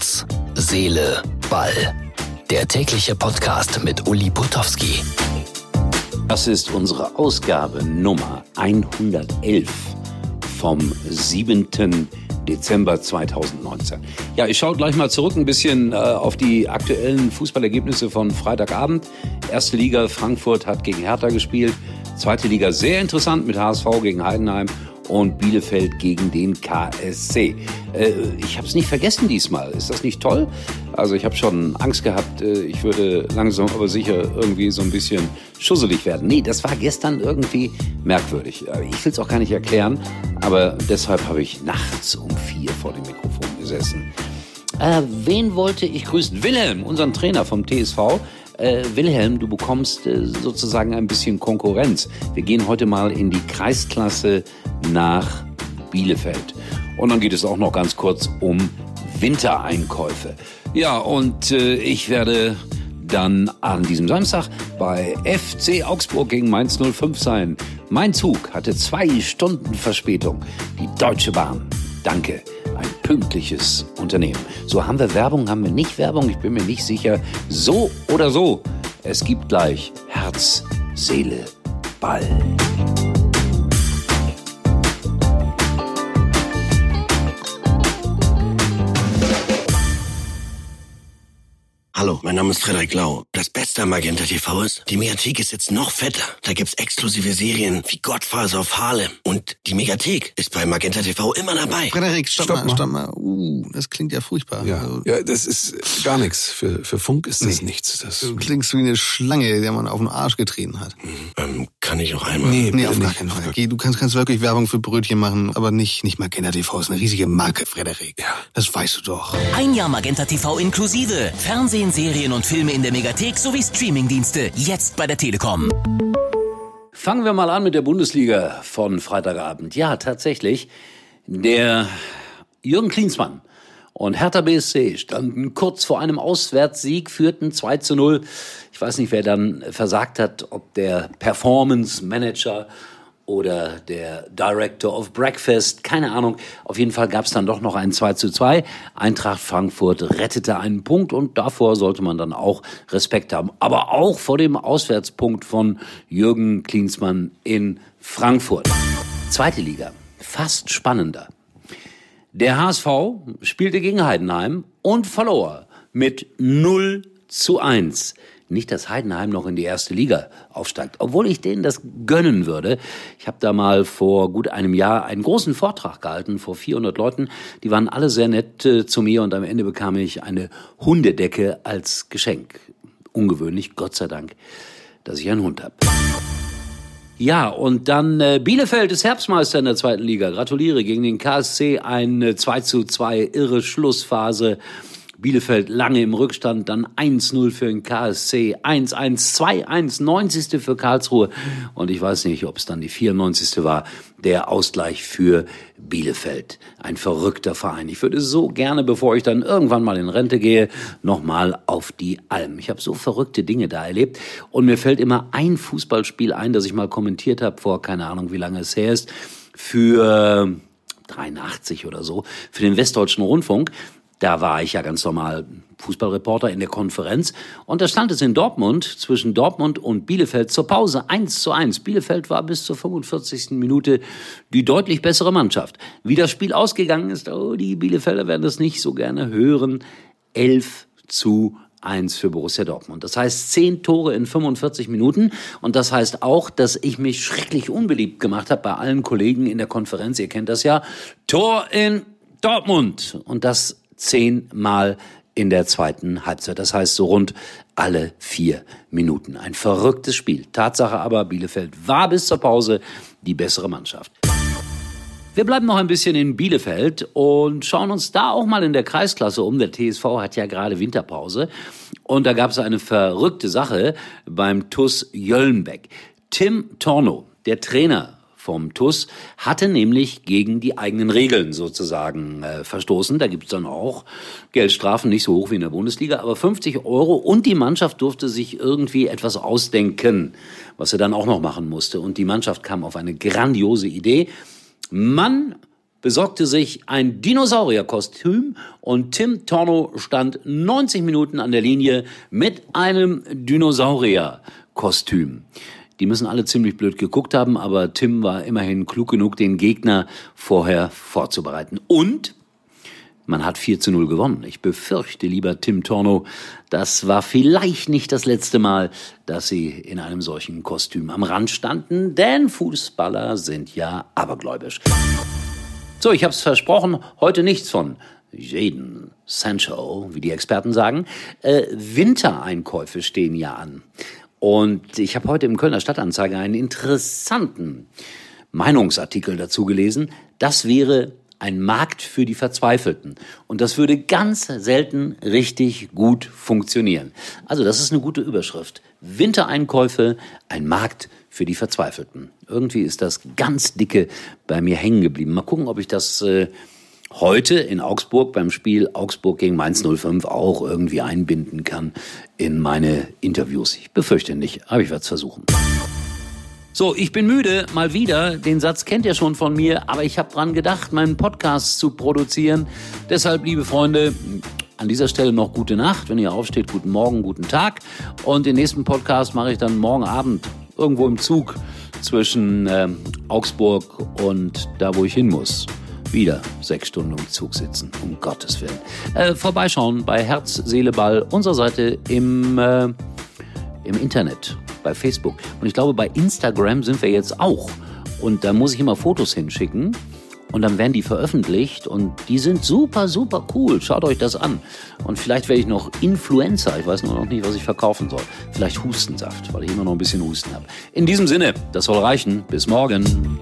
Herz, Seele, Ball. Der tägliche Podcast mit Uli Putowski. Das ist unsere Ausgabe Nummer 111 vom 7. Dezember 2019. Ja, ich schaue gleich mal zurück ein bisschen äh, auf die aktuellen Fußballergebnisse von Freitagabend. Erste Liga Frankfurt hat gegen Hertha gespielt. Zweite Liga sehr interessant mit HSV gegen Heidenheim und Bielefeld gegen den KSC. Äh, ich habe es nicht vergessen diesmal. Ist das nicht toll? Also ich habe schon Angst gehabt, äh, ich würde langsam aber sicher irgendwie so ein bisschen schusselig werden. Nee, das war gestern irgendwie merkwürdig. Äh, ich will es auch gar nicht erklären, aber deshalb habe ich nachts um vier vor dem Mikrofon gesessen. Äh, wen wollte ich grüßen? Wilhelm, unseren Trainer vom TSV. Äh, Wilhelm, du bekommst äh, sozusagen ein bisschen Konkurrenz. Wir gehen heute mal in die Kreisklasse nach Bielefeld. Und dann geht es auch noch ganz kurz um Wintereinkäufe. Ja, und äh, ich werde dann an diesem Samstag bei FC Augsburg gegen Mainz 05 sein. Mein Zug hatte zwei Stunden Verspätung. Die Deutsche Bahn. Danke. Ein pünktliches Unternehmen. So haben wir Werbung, haben wir nicht Werbung, ich bin mir nicht sicher. So oder so. Es gibt gleich Herz, Seele, Ball. Hallo, mein Name ist Frederik Lau. Das Beste am Magenta TV ist, die Mediathek ist jetzt noch fetter. Da gibt's exklusive Serien wie Godfather auf Harlem. Und die Mediathek ist bei Magenta TV immer dabei. Frederik, stopp, Stopp mal, mal. stopp mal. Uh, das klingt ja furchtbar. Ja, Also, ja, das ist gar nichts. Für, für Funk ist das Nee. nichts. Das, Du klingst wie eine Schlange, der man auf den Arsch getreten hat. Ähm, kann ich noch einmal? nee, Nee, auf gar nicht. keinen Fall. Geh, du kannst, kannst wirklich Werbung für Brötchen machen, aber nicht, nicht Magenta TV. ist eine riesige Marke, Frederik. Ja. Das weißt du doch. Ein Jahr Magenta TV inklusive. Fernsehen, Serien und Filme in der Megathek sowie Streamingdienste. Jetzt bei der Telekom. Fangen wir mal an mit der Bundesliga von Freitagabend. Ja, tatsächlich. Der Jürgen Klinsmann und Hertha BSC standen kurz vor einem Auswärtssieg, führten 2 zu 0. Ich weiß nicht, wer dann versagt hat, ob der Performance Manager oder der Director of Breakfast, keine Ahnung. Auf jeden Fall gab es dann doch noch ein 2 zu 2. Eintracht Frankfurt rettete einen Punkt und davor sollte man dann auch Respekt haben. Aber auch vor dem Auswärtspunkt von Jürgen Klinsmann in Frankfurt. Zweite Liga, fast spannender. Der HSV spielte gegen Heidenheim und verlor mit 0 zu 1. Nicht, dass Heidenheim noch in die erste Liga aufsteigt, obwohl ich denen das gönnen würde. Ich habe da mal vor gut einem Jahr einen großen Vortrag gehalten vor 400 Leuten. Die waren alle sehr nett äh, zu mir und am Ende bekam ich eine Hundedecke als Geschenk. Ungewöhnlich, Gott sei Dank, dass ich einen Hund habe. Ja, und dann äh, Bielefeld ist Herbstmeister in der zweiten Liga. Gratuliere gegen den KSC ein äh, 2 zu 2 irre Schlussphase. Bielefeld lange im Rückstand, dann 1-0 für den KSC, 1-1, 2-1, 90. für Karlsruhe. Und ich weiß nicht, ob es dann die 94. war, der Ausgleich für Bielefeld. Ein verrückter Verein. Ich würde so gerne, bevor ich dann irgendwann mal in Rente gehe, nochmal auf die Alm. Ich habe so verrückte Dinge da erlebt. Und mir fällt immer ein Fußballspiel ein, das ich mal kommentiert habe, vor keine Ahnung, wie lange es her ist, für 83 oder so, für den Westdeutschen Rundfunk. Da war ich ja ganz normal Fußballreporter in der Konferenz. Und da stand es in Dortmund, zwischen Dortmund und Bielefeld zur Pause 1 zu 1. Bielefeld war bis zur 45. Minute die deutlich bessere Mannschaft. Wie das Spiel ausgegangen ist, oh, die Bielefelder werden das nicht so gerne hören. 11 zu 1 für Borussia Dortmund. Das heißt 10 Tore in 45 Minuten. Und das heißt auch, dass ich mich schrecklich unbeliebt gemacht habe bei allen Kollegen in der Konferenz. Ihr kennt das ja. Tor in Dortmund. Und das zehnmal in der zweiten Halbzeit. Das heißt so rund alle vier Minuten. Ein verrücktes Spiel. Tatsache aber, Bielefeld war bis zur Pause die bessere Mannschaft. Wir bleiben noch ein bisschen in Bielefeld und schauen uns da auch mal in der Kreisklasse um. Der TSV hat ja gerade Winterpause. Und da gab es eine verrückte Sache beim TUS Jöllenbeck. Tim Torno, der Trainer vom TUS, hatte nämlich gegen die eigenen Regeln sozusagen äh, verstoßen. Da gibt's dann auch Geldstrafen, nicht so hoch wie in der Bundesliga, aber 50 Euro. Und die Mannschaft durfte sich irgendwie etwas ausdenken, was er dann auch noch machen musste. Und die Mannschaft kam auf eine grandiose Idee. Man besorgte sich ein Dinosaurierkostüm und Tim Torno stand 90 Minuten an der Linie mit einem Dinosaurierkostüm. Die müssen alle ziemlich blöd geguckt haben, aber Tim war immerhin klug genug, den Gegner vorher vorzubereiten. Und man hat 4 zu 0 gewonnen. Ich befürchte, lieber Tim Torno, das war vielleicht nicht das letzte Mal, dass Sie in einem solchen Kostüm am Rand standen, denn Fußballer sind ja abergläubisch. So, ich habe es versprochen, heute nichts von jeden Sancho, wie die Experten sagen. Äh, Wintereinkäufe stehen ja an. Und ich habe heute im Kölner Stadtanzeiger einen interessanten Meinungsartikel dazu gelesen. Das wäre ein Markt für die Verzweifelten. Und das würde ganz selten richtig gut funktionieren. Also das ist eine gute Überschrift. Wintereinkäufe, ein Markt für die Verzweifelten. Irgendwie ist das ganz dicke bei mir hängen geblieben. Mal gucken, ob ich das äh, heute in Augsburg beim Spiel Augsburg gegen Mainz 05 auch irgendwie einbinden kann in meine Interviews. Ich befürchte nicht, aber ich werde es versuchen. So, ich bin müde, mal wieder. Den Satz kennt ihr schon von mir, aber ich habe dran gedacht, meinen Podcast zu produzieren. Deshalb, liebe Freunde, an dieser Stelle noch gute Nacht. Wenn ihr aufsteht, guten Morgen, guten Tag. Und den nächsten Podcast mache ich dann morgen Abend irgendwo im Zug zwischen äh, Augsburg und da, wo ich hin muss. Wieder sechs Stunden im Zug sitzen, um Gottes Willen. Äh, vorbeischauen bei Herz, Seele, Ball, unserer Seite im, äh, im Internet bei Facebook. Und ich glaube, bei Instagram sind wir jetzt auch. Und da muss ich immer Fotos hinschicken. Und dann werden die veröffentlicht und die sind super, super cool. Schaut euch das an. Und vielleicht werde ich noch Influencer. Ich weiß nur noch nicht, was ich verkaufen soll. Vielleicht Hustensaft, weil ich immer noch ein bisschen Husten habe. In diesem Sinne, das soll reichen. Bis morgen.